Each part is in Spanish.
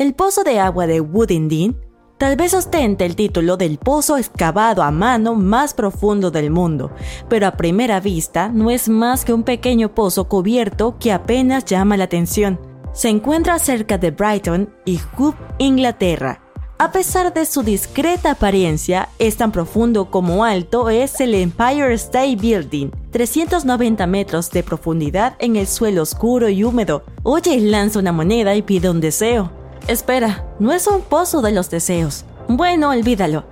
El pozo de agua de Woodindean tal vez ostente el título del pozo excavado a mano más profundo del mundo, pero a primera vista no es más que un pequeño pozo cubierto que apenas llama la atención. Se encuentra cerca de Brighton y Hove, Inglaterra. A pesar de su discreta apariencia, es tan profundo como alto es el Empire State Building, 390 metros de profundidad en el suelo oscuro y húmedo. Oye, lanza una moneda y pide un deseo. Espera, no es un pozo de los deseos. Bueno, olvídalo.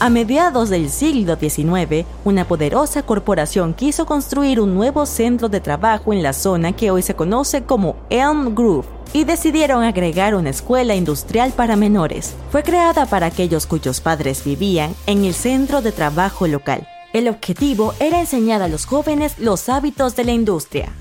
A mediados del siglo XIX, una poderosa corporación quiso construir un nuevo centro de trabajo en la zona que hoy se conoce como Elm Grove y decidieron agregar una escuela industrial para menores. Fue creada para aquellos cuyos padres vivían en el centro de trabajo local. El objetivo era enseñar a los jóvenes los hábitos de la industria.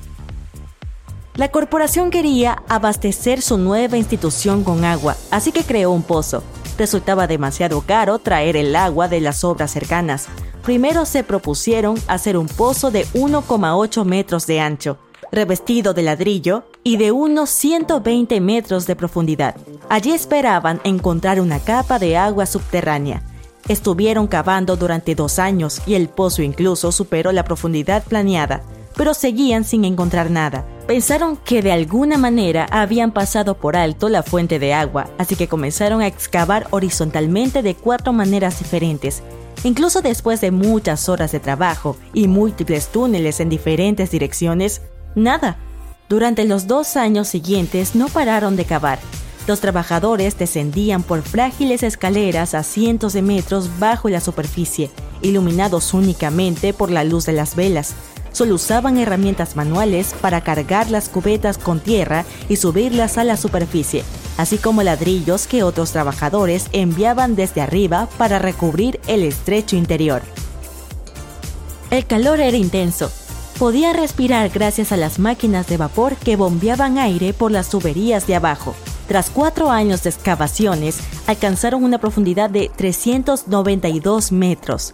La corporación quería abastecer su nueva institución con agua, así que creó un pozo. Resultaba demasiado caro traer el agua de las obras cercanas. Primero se propusieron hacer un pozo de 1,8 metros de ancho, revestido de ladrillo y de unos 120 metros de profundidad. Allí esperaban encontrar una capa de agua subterránea. Estuvieron cavando durante dos años y el pozo incluso superó la profundidad planeada, pero seguían sin encontrar nada. Pensaron que de alguna manera habían pasado por alto la fuente de agua, así que comenzaron a excavar horizontalmente de cuatro maneras diferentes. Incluso después de muchas horas de trabajo y múltiples túneles en diferentes direcciones, nada. Durante los dos años siguientes no pararon de cavar. Los trabajadores descendían por frágiles escaleras a cientos de metros bajo la superficie, iluminados únicamente por la luz de las velas solo usaban herramientas manuales para cargar las cubetas con tierra y subirlas a la superficie, así como ladrillos que otros trabajadores enviaban desde arriba para recubrir el estrecho interior. El calor era intenso. Podían respirar gracias a las máquinas de vapor que bombeaban aire por las tuberías de abajo. Tras cuatro años de excavaciones, alcanzaron una profundidad de 392 metros,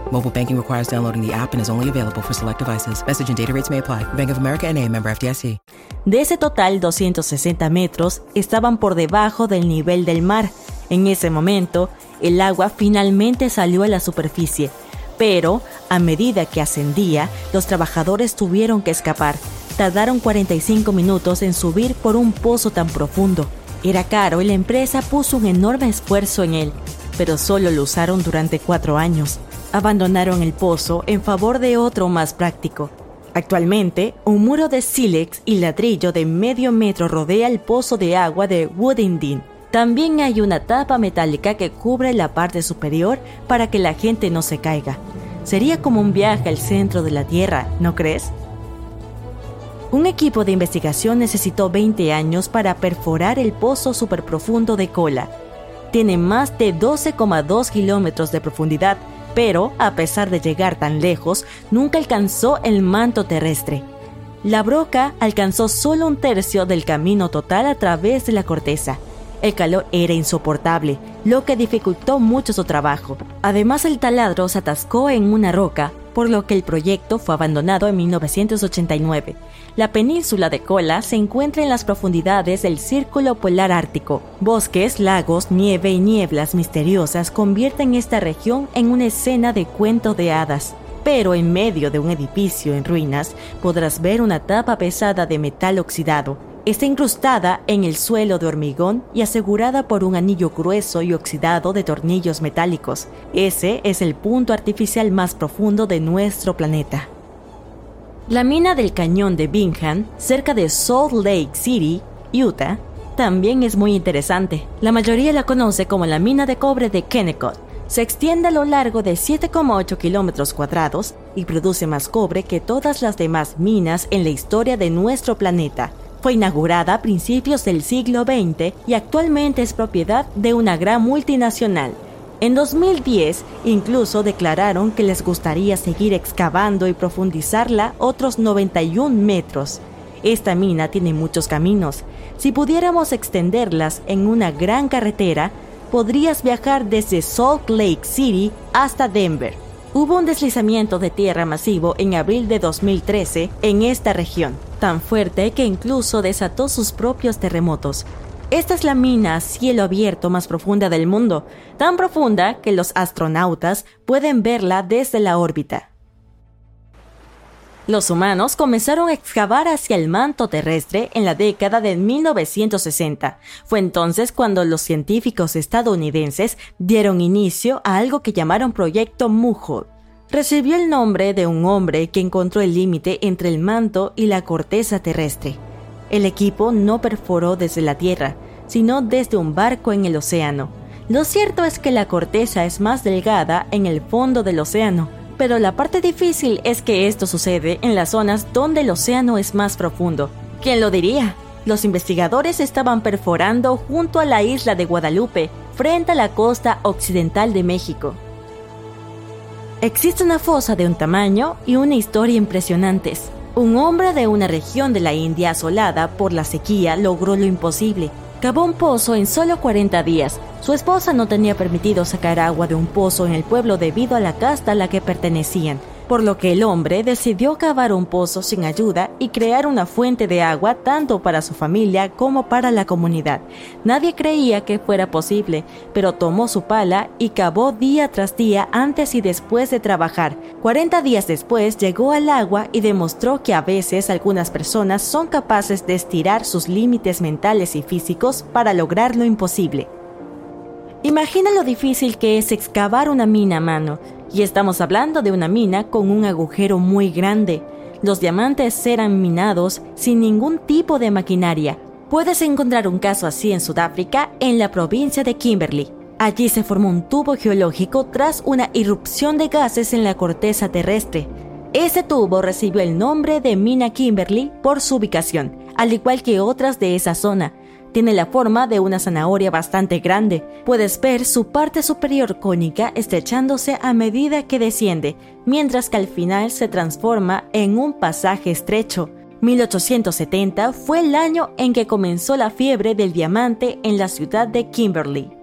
Mobile banking requires downloading the app and is only available for select devices. Message and data rates may apply. Bank of America NA, member FDIC. De ese total, 260 metros estaban por debajo del nivel del mar. En ese momento, el agua finalmente salió a la superficie. Pero, a medida que ascendía, los trabajadores tuvieron que escapar. Tardaron 45 minutos en subir por un pozo tan profundo. Era caro y la empresa puso un enorme esfuerzo en él, pero solo lo usaron durante cuatro años. Abandonaron el pozo en favor de otro más práctico. Actualmente, un muro de sílex y ladrillo de medio metro rodea el pozo de agua de Woodindean. También hay una tapa metálica que cubre la parte superior para que la gente no se caiga. Sería como un viaje al centro de la Tierra, ¿no crees? Un equipo de investigación necesitó 20 años para perforar el pozo superprofundo de Cola. Tiene más de 12,2 kilómetros de profundidad, pero a pesar de llegar tan lejos, nunca alcanzó el manto terrestre. La broca alcanzó solo un tercio del camino total a través de la corteza. El calor era insoportable, lo que dificultó mucho su trabajo. Además, el taladro se atascó en una roca, por lo que el proyecto fue abandonado en 1989. La península de Kola se encuentra en las profundidades del Círculo Polar Ártico. Bosques, lagos, nieve y nieblas misteriosas convierten esta región en una escena de cuento de hadas. Pero en medio de un edificio en ruinas podrás ver una tapa pesada de metal oxidado. Está incrustada en el suelo de hormigón y asegurada por un anillo grueso y oxidado de tornillos metálicos. Ese es el punto artificial más profundo de nuestro planeta. La mina del cañón de Bingham, cerca de Salt Lake City, Utah, también es muy interesante. La mayoría la conoce como la mina de cobre de Kennecott. Se extiende a lo largo de 7,8 kilómetros cuadrados y produce más cobre que todas las demás minas en la historia de nuestro planeta. Fue inaugurada a principios del siglo XX y actualmente es propiedad de una gran multinacional. En 2010 incluso declararon que les gustaría seguir excavando y profundizarla otros 91 metros. Esta mina tiene muchos caminos. Si pudiéramos extenderlas en una gran carretera, podrías viajar desde Salt Lake City hasta Denver. Hubo un deslizamiento de tierra masivo en abril de 2013 en esta región, tan fuerte que incluso desató sus propios terremotos. Esta es la mina a cielo abierto más profunda del mundo, tan profunda que los astronautas pueden verla desde la órbita. Los humanos comenzaron a excavar hacia el manto terrestre en la década de 1960. Fue entonces cuando los científicos estadounidenses dieron inicio a algo que llamaron Proyecto Mujo. Recibió el nombre de un hombre que encontró el límite entre el manto y la corteza terrestre. El equipo no perforó desde la Tierra, sino desde un barco en el océano. Lo cierto es que la corteza es más delgada en el fondo del océano, pero la parte difícil es que esto sucede en las zonas donde el océano es más profundo. ¿Quién lo diría? Los investigadores estaban perforando junto a la isla de Guadalupe, frente a la costa occidental de México. Existe una fosa de un tamaño y una historia impresionantes. Un hombre de una región de la India asolada por la sequía logró lo imposible, Cavó un pozo en solo 40 días. Su esposa no tenía permitido sacar agua de un pozo en el pueblo debido a la casta a la que pertenecían, por lo que el hombre decidió cavar un pozo sin ayuda y crear una fuente de agua tanto para su familia como para la comunidad. Nadie creía que fuera posible, pero tomó su pala y cavó día tras día antes y después de trabajar. 40 días después llegó al agua y demostró que a veces algunas personas son capaces de estirar sus límites mentales y físicos para lograr lo imposible. Imagina lo difícil que es excavar una mina a mano, y estamos hablando de una mina con un agujero muy grande. Los diamantes eran minados sin ningún tipo de maquinaria. Puedes encontrar un caso así en Sudáfrica, en la provincia de Kimberley. Allí se formó un tubo geológico tras una irrupción de gases en la corteza terrestre. Ese tubo recibió el nombre de Mina Kimberley por su ubicación, al igual que otras de esa zona, tiene la forma de una zanahoria bastante grande. Puedes ver su parte superior cónica estrechándose a medida que desciende, mientras que al final se transforma en un pasaje estrecho. 1870 fue el año en que comenzó la fiebre del diamante en la ciudad de Kimberley.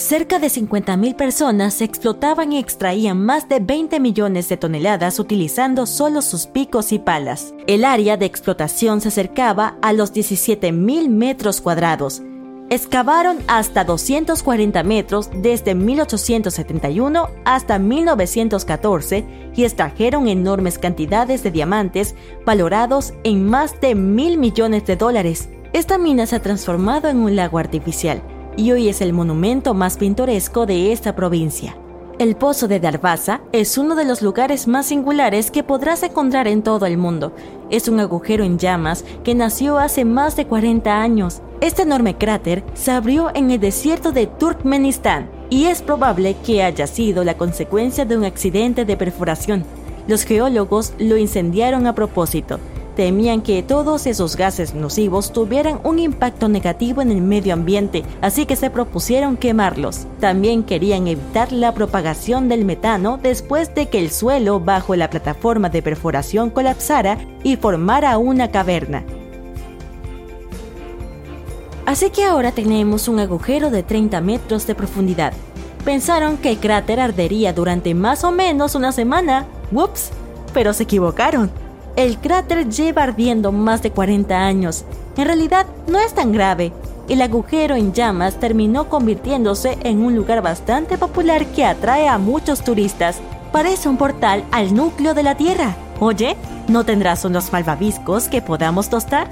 Cerca de 50.000 personas explotaban y extraían más de 20 millones de toneladas utilizando solo sus picos y palas. El área de explotación se acercaba a los 17.000 metros cuadrados. Excavaron hasta 240 metros desde 1871 hasta 1914 y extrajeron enormes cantidades de diamantes valorados en más de mil millones de dólares. Esta mina se ha transformado en un lago artificial y hoy es el monumento más pintoresco de esta provincia. El Pozo de Darvaza es uno de los lugares más singulares que podrás encontrar en todo el mundo. Es un agujero en llamas que nació hace más de 40 años. Este enorme cráter se abrió en el desierto de Turkmenistán y es probable que haya sido la consecuencia de un accidente de perforación. Los geólogos lo incendiaron a propósito temían que todos esos gases nocivos tuvieran un impacto negativo en el medio ambiente, así que se propusieron quemarlos. También querían evitar la propagación del metano después de que el suelo bajo la plataforma de perforación colapsara y formara una caverna. Así que ahora tenemos un agujero de 30 metros de profundidad. Pensaron que el cráter ardería durante más o menos una semana. ¡Ups! Pero se equivocaron. El cráter lleva ardiendo más de 40 años. En realidad no es tan grave. El agujero en llamas terminó convirtiéndose en un lugar bastante popular que atrae a muchos turistas. Parece un portal al núcleo de la Tierra. Oye, ¿no tendrás unos malvaviscos que podamos tostar?